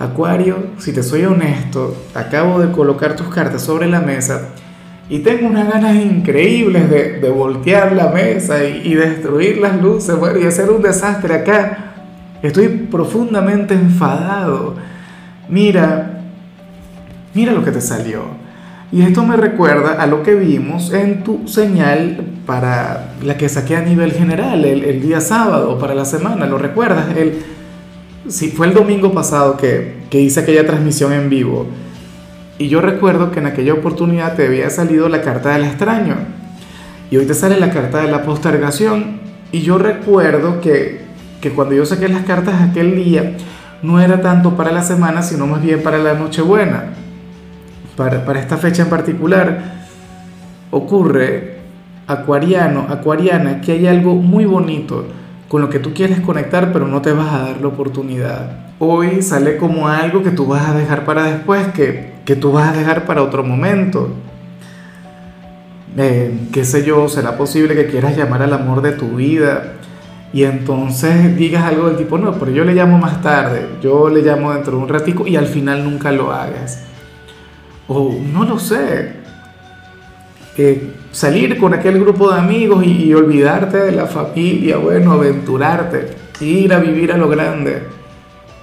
Acuario, si te soy honesto, acabo de colocar tus cartas sobre la mesa y tengo unas ganas increíbles de, voltear la mesa y, destruir las luces, bueno, y hacer un desastre acá. Estoy profundamente enfadado. Mira, mira lo que te salió. Y esto me recuerda a lo que vimos en tu señal para la que saqué a nivel general el, día sábado, para la semana, ¿lo recuerdas? El, sí, fue el domingo pasado que, que hice aquella transmisión en vivo. Y yo recuerdo que en aquella oportunidad te había salido la carta del extraño. Y hoy te sale la carta de la postergación. Y yo recuerdo que, que cuando yo saqué las cartas aquel día, no era tanto para la semana, sino más bien para la Nochebuena. Para, para esta fecha en particular, ocurre, acuariano, acuariana, que hay algo muy bonito con lo que tú quieres conectar, pero no te vas a dar la oportunidad. Hoy sale como algo que tú vas a dejar para después, que, que tú vas a dejar para otro momento. Eh, qué sé yo, será posible que quieras llamar al amor de tu vida y entonces digas algo del tipo, no, pero yo le llamo más tarde, yo le llamo dentro de un ratico y al final nunca lo hagas. O no lo sé, salir con aquel grupo de amigos y, olvidarte de la familia, bueno, aventurarte, ir a vivir a lo grande.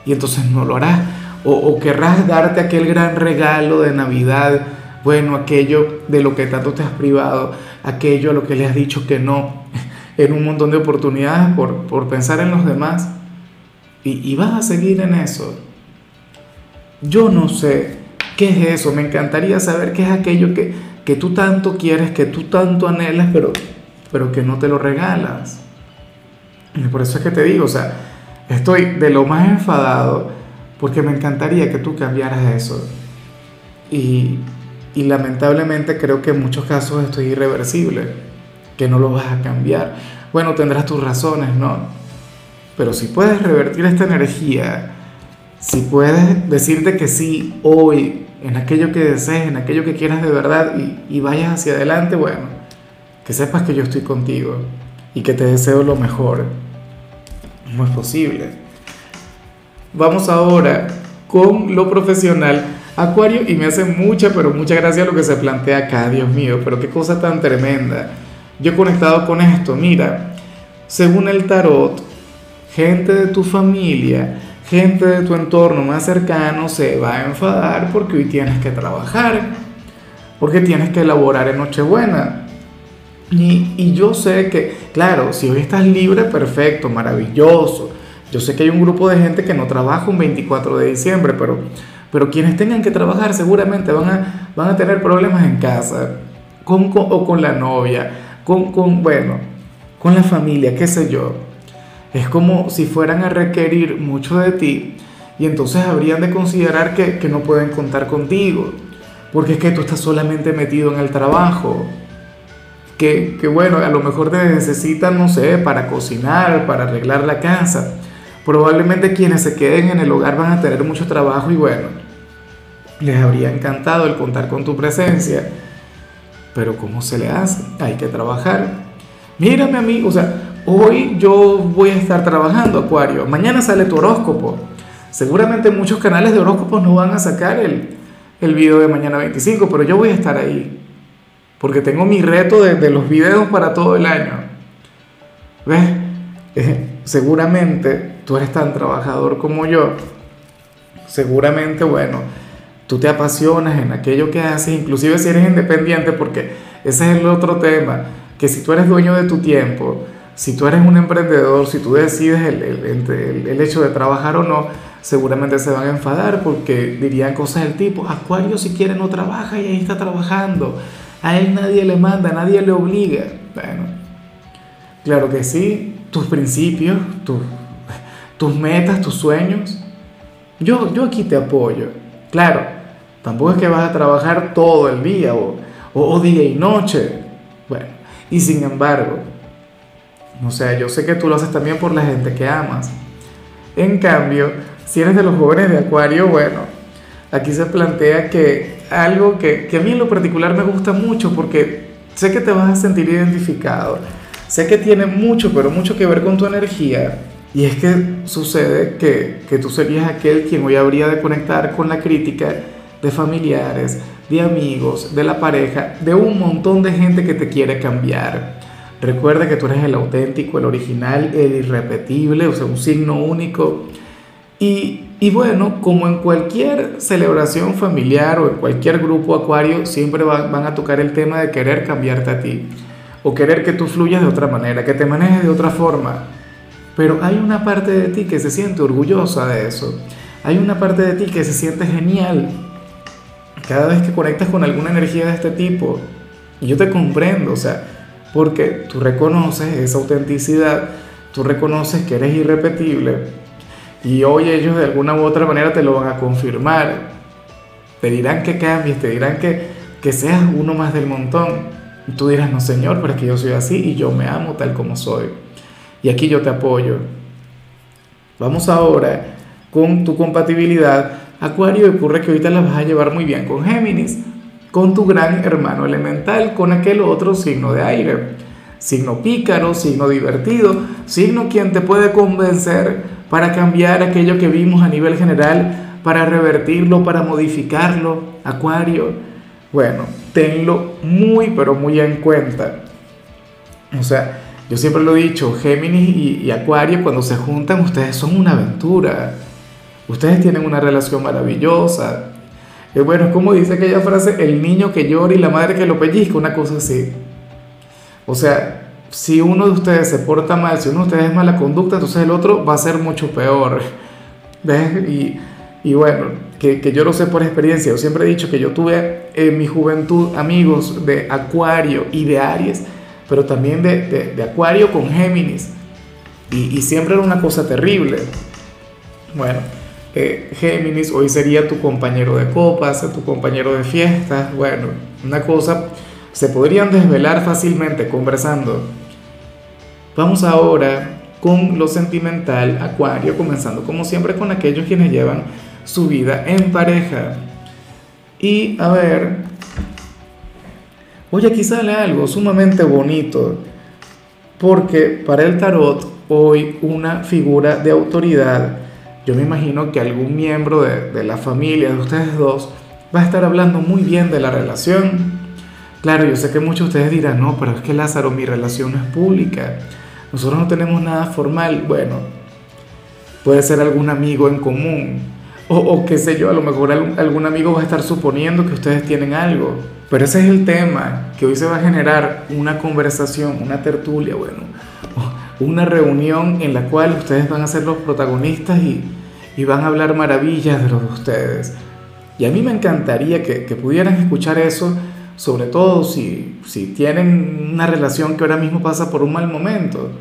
Y entonces no lo harás. O, querrás darte aquel gran regalo de Navidad, bueno, aquello de lo que tanto te has privado, aquello a lo que le has dicho que no, en un montón de oportunidades por, por pensar en los demás. Y vas a seguir en eso. Yo no sé qué es eso, me encantaría saber qué es aquello que, que tú tanto quieres, que tú tanto anhelas, pero, pero que no te lo regalas. Y por eso es que te digo, o sea, estoy de lo más enfadado porque me encantaría que tú cambiaras eso. Y, y lamentablemente creo que en muchos casos esto es irreversible, que no lo vas a cambiar. Bueno, tendrás tus razones, ¿no? Pero si puedes revertir esta energía, si puedes decirte que sí hoy, en aquello que desees, en aquello que quieras de verdad y, vayas hacia adelante, bueno, que sepas que yo estoy contigo y que te deseo lo mejor. No es posible. Vamos ahora con lo profesional. Acuario, y me hace mucha, pero mucha gracia lo que se plantea acá, Dios mío, pero qué cosa tan tremenda. Yo he conectado con esto, mira, según el tarot, gente de tu familia gente de tu entorno más cercano se va a enfadar porque hoy tienes que trabajar, porque tienes que elaborar en Nochebuena. Y, y yo sé que, claro, si hoy estás libre, perfecto, maravilloso. Yo sé que hay un grupo de gente que no trabaja un 24 de diciembre, pero, pero quienes tengan que trabajar seguramente van a, van a tener problemas en casa, con, o con la novia, con, con, bueno, con la familia, qué sé yo. Es como si fueran a requerir mucho de ti y entonces habrían de considerar que, no pueden contar contigo, porque es que tú estás solamente metido en el trabajo, que, que, bueno, a lo mejor te necesitan, no sé, para cocinar, para arreglar la casa. Probablemente quienes se queden en el hogar van a tener mucho trabajo y bueno, les habría encantado el contar con tu presencia, pero ¿cómo se le hace? Hay que trabajar. Mírame a mí, o sea, Hoy yo voy a estar trabajando, Acuario. Mañana sale tu horóscopo. Seguramente muchos canales de horóscopos no van a sacar el, el video de mañana 25, pero yo voy a estar ahí. Porque tengo mi reto de, los videos para todo el año. ¿Ves? Eh, seguramente tú eres tan trabajador como yo. Seguramente, bueno, tú te apasionas en aquello que haces, inclusive si eres independiente, porque ese es el otro tema, que si tú eres dueño de tu tiempo, si tú eres un emprendedor, si tú decides el, el, hecho de trabajar o no, seguramente se van a enfadar porque dirían cosas del tipo, Acuario si quiere no trabaja y ahí está trabajando, a él nadie le manda, nadie le obliga. Bueno, claro que sí, tus principios, tus, tus metas, tus sueños, yo, yo aquí te apoyo. Claro, Tampoco es que vas a trabajar todo el día o, o, día y noche. Bueno, y sin embargo, o sea, yo sé que tú lo haces también por la gente que amas. En cambio, si eres de los jóvenes de Acuario, bueno, aquí se plantea que algo que, que a mí en lo particular me gusta mucho porque sé que te vas a sentir identificado, sé que tiene mucho, pero mucho que ver con tu energía. Y es que sucede que, que tú serías aquel quien hoy habría de conectar con la crítica de familiares, de amigos, de la pareja, de un montón de gente que te quiere cambiar. Recuerda que tú eres el auténtico, el original, el irrepetible, o sea, un signo único. Y, y bueno, como en cualquier celebración familiar o en cualquier grupo acuario, siempre van a tocar el tema de querer cambiarte a ti o querer que tú fluyas de otra manera, que te manejes de otra forma. Pero hay una parte de ti que se siente orgullosa de eso. Hay una parte de ti que se siente genial cada vez que conectas con alguna energía de este tipo, y yo te comprendo, o sea, porque tú reconoces esa autenticidad, tú reconoces que eres irrepetible, y hoy ellos de alguna u otra manera te lo van a confirmar, te dirán que cambies, te dirán que, que seas uno más del montón. Y tú dirás, no señor, pero es que yo soy así y yo me amo tal como soy. Y aquí yo te apoyo. Vamos ahora con tu compatibilidad Acuario, ocurre que ahorita la vas a llevar muy bien con Géminis, con tu gran hermano elemental, con aquel otro signo de aire. Signo pícaro, signo divertido, signo quien te puede convencer para cambiar aquello que vimos a nivel general, para revertirlo, para modificarlo. Acuario, bueno, tenlo muy, pero muy en cuenta. O sea, yo siempre lo he dicho, Géminis y, y Acuario cuando se juntan ustedes son una aventura Ustedes tienen una relación maravillosa. Es bueno, es como dice aquella frase, el niño que llora y la madre que lo pellizca, una cosa así. O sea, si uno de ustedes se porta mal, si uno de ustedes es mala conducta, entonces el otro va a ser mucho peor. ¿Ves? Y, y bueno, que, que, yo lo sé por experiencia. Yo siempre he dicho que yo tuve en mi juventud amigos de Acuario y de Aries, pero también de, de, Acuario con Géminis. Y siempre era una cosa terrible. Bueno, Géminis hoy sería tu compañero de copas, tu compañero de fiestas, bueno, una cosa, se podrían desvelar fácilmente conversando. Vamos ahora con lo sentimental, Acuario, comenzando como siempre con aquellos quienes llevan su vida en pareja. Y a ver, oye, aquí sale algo sumamente bonito, porque para el tarot hoy una figura de autoridad yo me imagino que algún miembro de, la familia de ustedes dos va a estar hablando muy bien de la relación. Claro, yo sé que muchos de ustedes dirán, no, pero es que Lázaro, mi relación no es pública. Nosotros no tenemos nada formal. Bueno, puede ser algún amigo en común. O, o qué sé yo, a lo mejor algún amigo va a estar suponiendo que ustedes tienen algo. Pero ese es el tema, que hoy se va a generar una conversación, una tertulia, bueno, una reunión en la cual ustedes van a ser los protagonistas y, y van a hablar maravillas de los de ustedes. Y a mí me encantaría que, que pudieran escuchar eso, sobre todo si, si tienen una relación que ahora mismo pasa por un mal momento,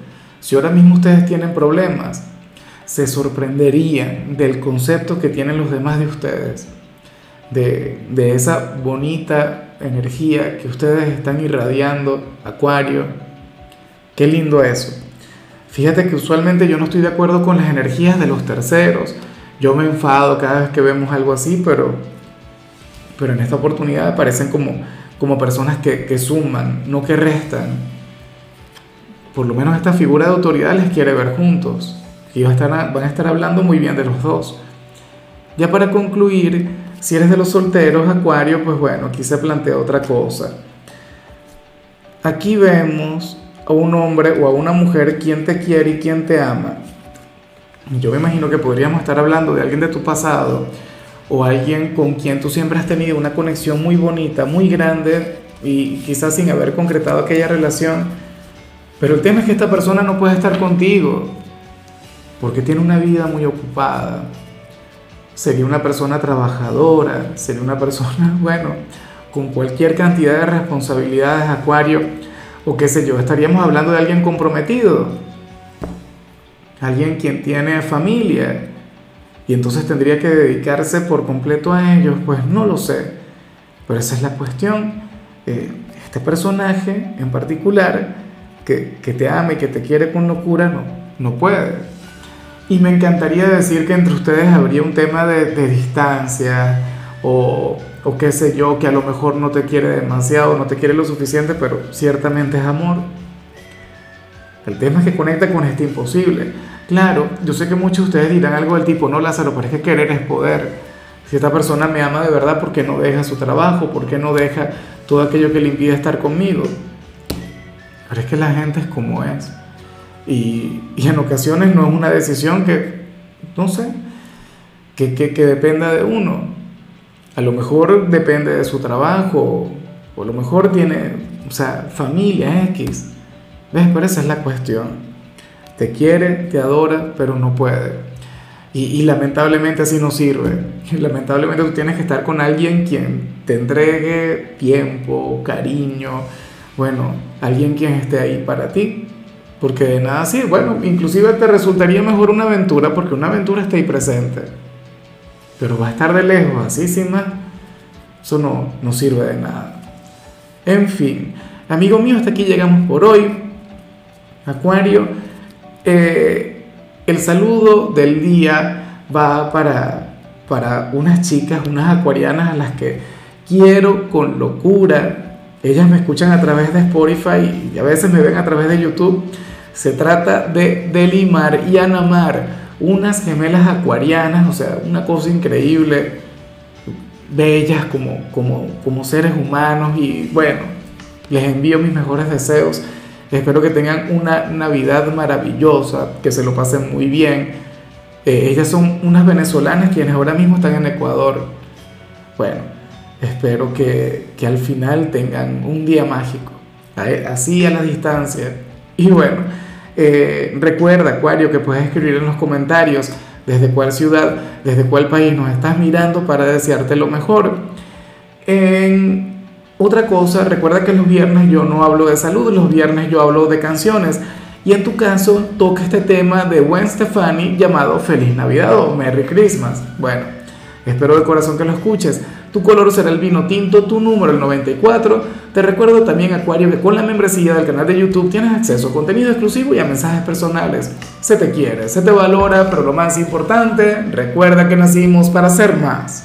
si ahora mismo ustedes tienen problemas, se sorprenderían del concepto que tienen los demás de ustedes, de, de esa bonita energía que ustedes están irradiando, Acuario. Qué lindo eso. Fíjate que usualmente yo no estoy de acuerdo con las energías de los terceros. Yo me enfado cada vez que vemos algo así, pero, pero en esta oportunidad parecen como, como personas que, que suman, no que restan. Por lo menos esta figura de autoridad les quiere ver juntos. Y van a, estar, van a estar hablando muy bien de los dos. Ya para concluir, si eres de los solteros, Acuario, pues bueno, aquí se plantea otra cosa. Aquí vemos a un hombre o a una mujer quien te quiere y quien te ama, yo me imagino que podríamos estar hablando de alguien de tu pasado o alguien con quien tú siempre has tenido una conexión muy bonita, muy grande y quizás sin haber concretado aquella relación. Pero el tema es que esta persona no puede estar contigo porque tiene una vida muy ocupada. Sería una persona trabajadora, sería una persona, bueno, con cualquier cantidad de responsabilidades, Acuario o qué sé yo, estaríamos hablando de alguien comprometido, alguien quien tiene familia, y entonces tendría que dedicarse por completo a ellos, pues no lo sé. Pero esa es la cuestión. Eh, este personaje en particular, que, que, te ama y que te quiere con locura, no, no puede. Y me encantaría decir que entre ustedes habría un tema de, de distancia o, o qué sé yo, que a lo mejor no te quiere demasiado, no te quiere lo suficiente, pero ciertamente es amor. El tema es que conecta con este imposible. Claro, yo sé que muchos de ustedes dirán algo del tipo, no Lázaro, pero es que querer es poder. Si esta persona me ama de verdad, ¿por qué no deja su trabajo? ¿Por qué no deja todo aquello que le impide estar conmigo? Pero es que la gente es como es. Y, y en ocasiones no es una decisión que, no sé, que, que, que, dependa de uno. A lo mejor depende de su trabajo, o a lo mejor tiene, o sea, familia X. ¿Ves? Pero esa es la cuestión. Te quiere, te adora, pero no puede. Y, y, lamentablemente así no sirve. Lamentablemente tú tienes que estar con alguien quien te entregue tiempo, cariño, bueno, alguien quien esté ahí para ti. Porque de nada así, bueno, inclusive te resultaría mejor una aventura porque una aventura está ahí presente. Pero va a estar de lejos, así sin más. Eso no, no sirve de nada. En fin, amigo mío, hasta aquí llegamos por hoy. Acuario, eh, el saludo del día va para, para unas chicas, unas acuarianas a las que quiero con locura. Ellas me escuchan a través de Spotify y a veces me ven a través de YouTube. Se trata de Delimar y Anamar, unas gemelas acuarianas, o sea, una cosa increíble, bellas como, como, como seres humanos y bueno, les envío mis mejores deseos Espero que tengan una Navidad maravillosa, que se lo pasen muy bien. Eh, ellas son unas venezolanas quienes ahora mismo están en Ecuador. Bueno, espero que, que al final tengan un día mágico, así a la distancia. Y bueno, eh, recuerda, Acuario, que puedes escribir en los comentarios desde cuál ciudad, desde cuál país nos estás mirando para desearte lo mejor. En otra cosa, recuerda que los viernes yo no hablo de salud, los viernes yo hablo de canciones. Y en tu caso toca este tema de Gwen Stefani llamado Feliz Navidad o Merry Christmas. Bueno, espero de corazón que lo escuches. Tu color será el vino tinto, tu número el 94. Te recuerdo también, Acuario, que con la membresía del canal de YouTube tienes acceso a contenido exclusivo y a mensajes personales. Se te quiere, se te valora, pero lo más importante, recuerda que nacimos para ser más.